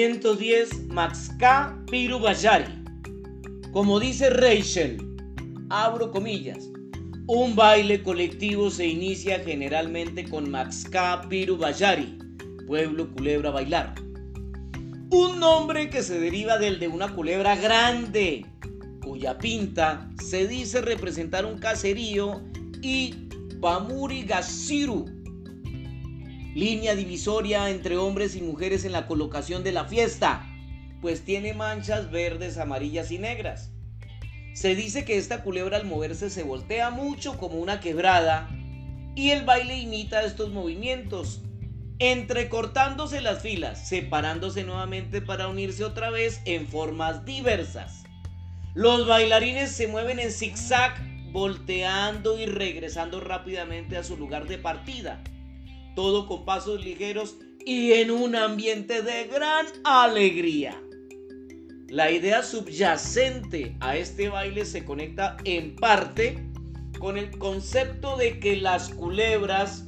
110 Maxka Pirubayari. Como dice Rachel, abro comillas, un baile colectivo se inicia generalmente con Maxka Pirubayari, pueblo culebra bailar. Un nombre que se deriva del de una culebra grande, cuya pinta se dice representar un caserío y Pamuri Gasiru, línea divisoria entre hombres y mujeres en la colocación de la fiesta, pues tiene manchas verdes, amarillas y negras. Se dice que esta culebra al moverse se voltea mucho como una quebrada y el baile imita estos movimientos, entrecortándose las filas, separándose nuevamente para unirse otra vez en formas diversas. Los bailarines se mueven en zigzag, volteando y regresando rápidamente a su lugar de partida todo con pasos ligeros y en un ambiente de gran alegría. La idea subyacente a este baile se conecta en parte con el concepto de que las culebras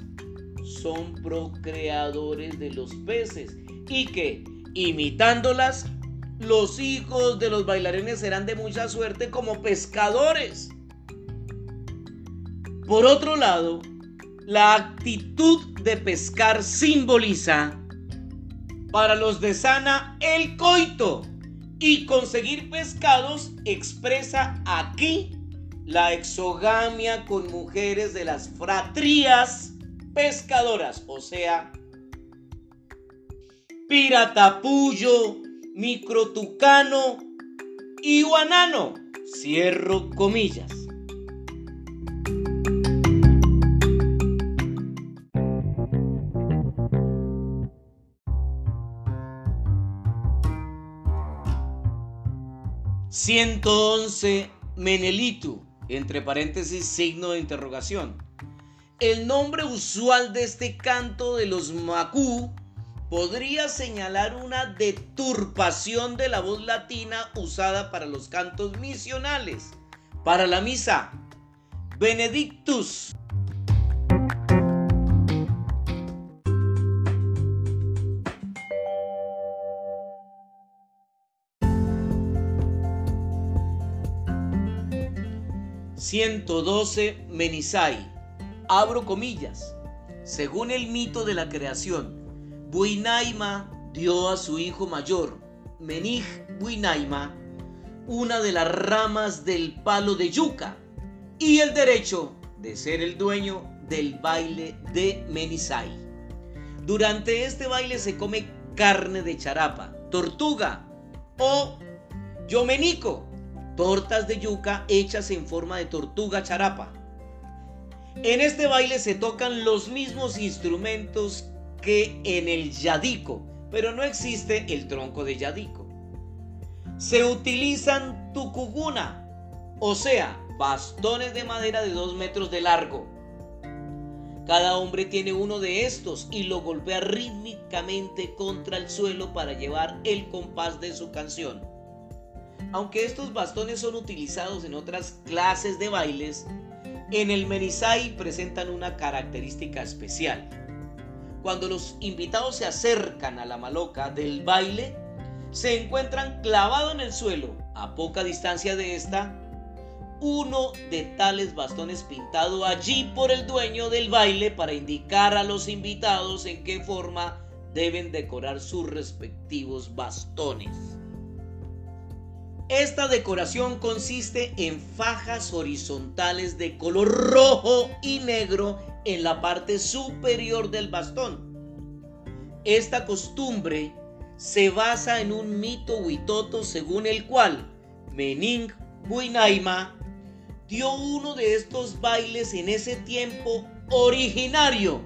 son procreadores de los peces y que, imitándolas, los hijos de los bailarines serán de mucha suerte como pescadores. Por otro lado, la actitud de pescar simboliza para los de Sana el coito y conseguir pescados expresa aquí la exogamia con mujeres de las fratrías pescadoras, o sea, piratapullo, microtucano y guanano. Cierro comillas. 111 Menelitu, entre paréntesis signo de interrogación. El nombre usual de este canto de los Macú podría señalar una deturpación de la voz latina usada para los cantos misionales. Para la misa, Benedictus 112 Menisai. Abro comillas. Según el mito de la creación, Buinaima dio a su hijo mayor, Menig Buinaima, una de las ramas del palo de yuca y el derecho de ser el dueño del baile de Menisai. Durante este baile se come carne de charapa, tortuga o yomenico, tortas de yuca hechas en forma de tortuga charapa. En este baile se tocan los mismos instrumentos que en el yadico, pero no existe el tronco de yadico. Se utilizan tucuguna, o sea, bastones de madera de 2 metros de largo. Cada hombre tiene uno de estos y lo golpea rítmicamente contra el suelo para llevar el compás de su canción. Aunque estos bastones son utilizados en otras clases de bailes, en el Menisai presentan una característica especial. Cuando los invitados se acercan a la maloca del baile, se encuentran clavado en el suelo, a poca distancia de esta, uno de tales bastones pintado allí por el dueño del baile para indicar a los invitados en qué forma deben decorar sus respectivos bastones. Esta decoración consiste en fajas horizontales de color rojo y negro en la parte superior del bastón. Esta costumbre se basa en un mito huitoto según el cual Mening Buinaima dio uno de estos bailes en ese tiempo originario,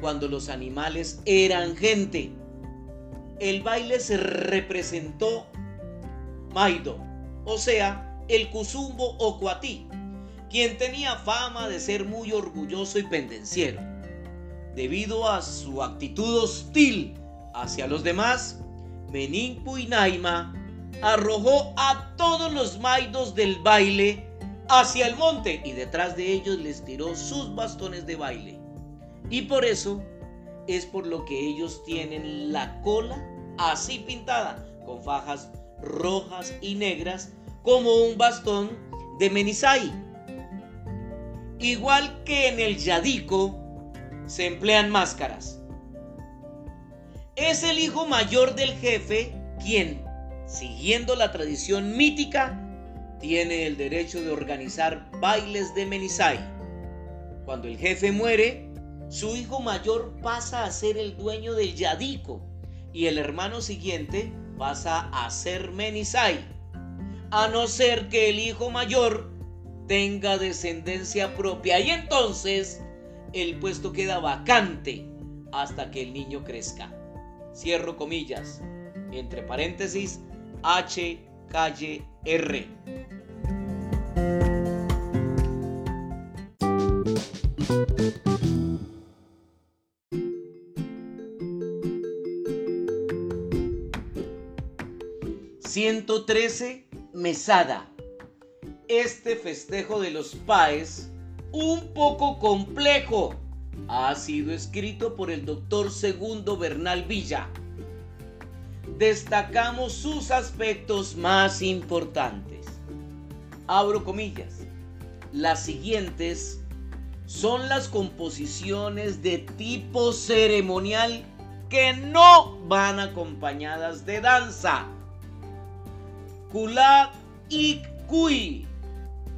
cuando los animales eran gente. El baile se representó Maido, o sea, el Cusumbo o Cuatí, quien tenía fama de ser muy orgulloso y pendenciero. Debido a su actitud hostil hacia los demás, Menin Puinaima arrojó a todos los maidos del baile hacia el monte y detrás de ellos les tiró sus bastones de baile. Y por eso es por lo que ellos tienen la cola así pintada, con fajas rojas y negras, como un bastón de Menisai. Igual que en el yadico, se emplean máscaras. Es el hijo mayor del jefe quien, siguiendo la tradición mítica, tiene el derecho de organizar bailes de Menisai. Cuando el jefe muere, su hijo mayor pasa a ser el dueño del yadico y el hermano siguiente pasa a ser Menisai, a no ser que el hijo mayor tenga descendencia propia y entonces el puesto queda vacante hasta que el niño crezca. Cierro comillas, entre paréntesis, H, calle, R. ...113 Mesada... ...este festejo de los paes... ...un poco complejo... ...ha sido escrito por el doctor Segundo Bernal Villa destacamos sus aspectos más importantes. Abro comillas. Las siguientes son las composiciones de tipo ceremonial que no van acompañadas de danza. Kula Kui,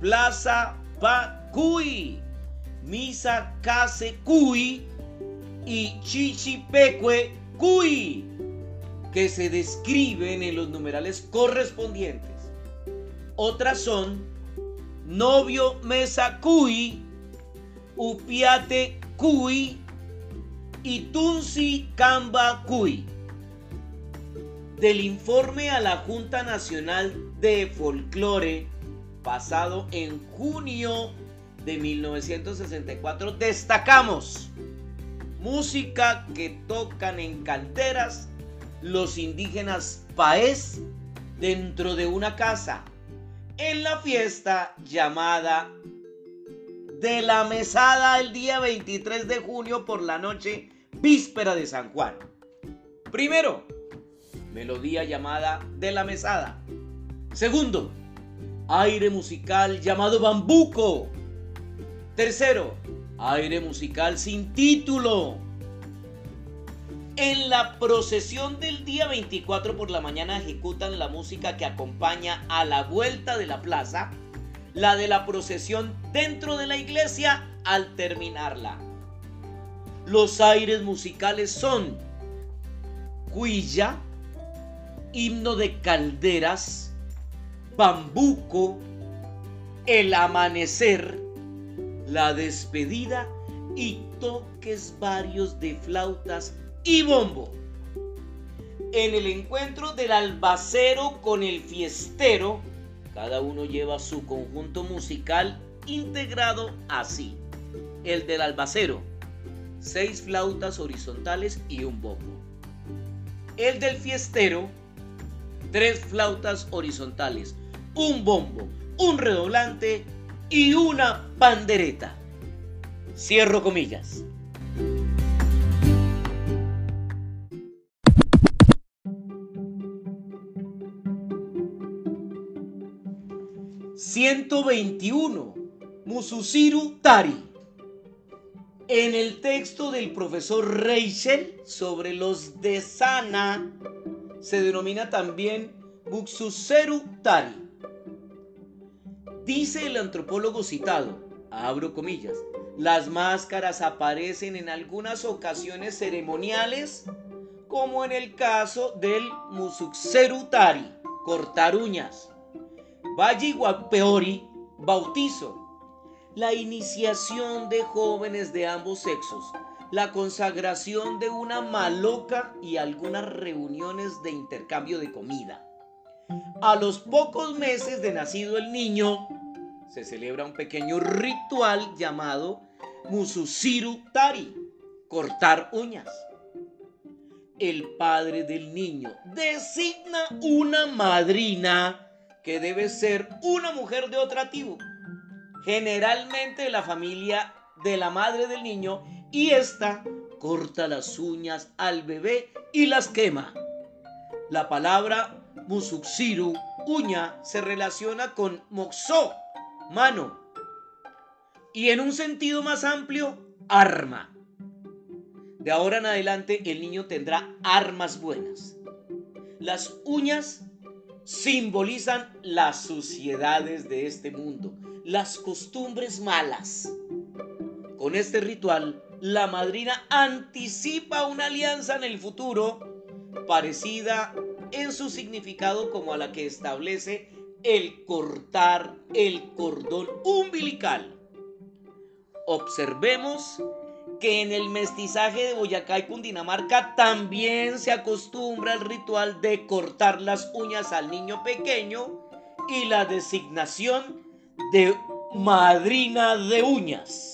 Plaza Kui, Misa Kase Kui y Chichipeque Kui que se describen en los numerales correspondientes. Otras son novio mesa cui, upiate cui y tunsi camba cui. Del informe a la Junta Nacional de Folclore pasado en junio de 1964 destacamos música que tocan en canteras los indígenas paez dentro de una casa en la fiesta llamada de la mesada el día 23 de junio por la noche víspera de San Juan. Primero, melodía llamada de la mesada. Segundo, aire musical llamado bambuco. Tercero, aire musical sin título. En la procesión del día 24 por la mañana ejecutan la música que acompaña a la vuelta de la plaza, la de la procesión dentro de la iglesia al terminarla. Los aires musicales son cuilla, himno de calderas, bambuco, el amanecer, la despedida y toques varios de flautas y bombo. En el encuentro del albacero con el fiestero, cada uno lleva su conjunto musical integrado así. El del albacero, seis flautas horizontales y un bombo. El del fiestero, tres flautas horizontales, un bombo, un redoblante y una pandereta. Cierro comillas. 121. Mususiru Tari. En el texto del profesor Reichel sobre los de Sana se denomina también Mususeru Tari. Dice el antropólogo citado, abro comillas, las máscaras aparecen en algunas ocasiones ceremoniales, como en el caso del Mususeru Tari, cortar uñas Peori, bautizo. La iniciación de jóvenes de ambos sexos, la consagración de una maloca y algunas reuniones de intercambio de comida. A los pocos meses de nacido el niño, se celebra un pequeño ritual llamado Mususiru Tari, cortar uñas. El padre del niño designa una madrina que debe ser una mujer de otra tribu, generalmente la familia de la madre del niño, y esta corta las uñas al bebé y las quema. La palabra musuxiru, uña, se relaciona con moxó, mano. Y en un sentido más amplio, arma. De ahora en adelante el niño tendrá armas buenas. Las uñas simbolizan las suciedades de este mundo, las costumbres malas. Con este ritual, la madrina anticipa una alianza en el futuro parecida en su significado como a la que establece el cortar el cordón umbilical. Observemos que en el mestizaje de Boyacá y Cundinamarca también se acostumbra el ritual de cortar las uñas al niño pequeño y la designación de madrina de uñas.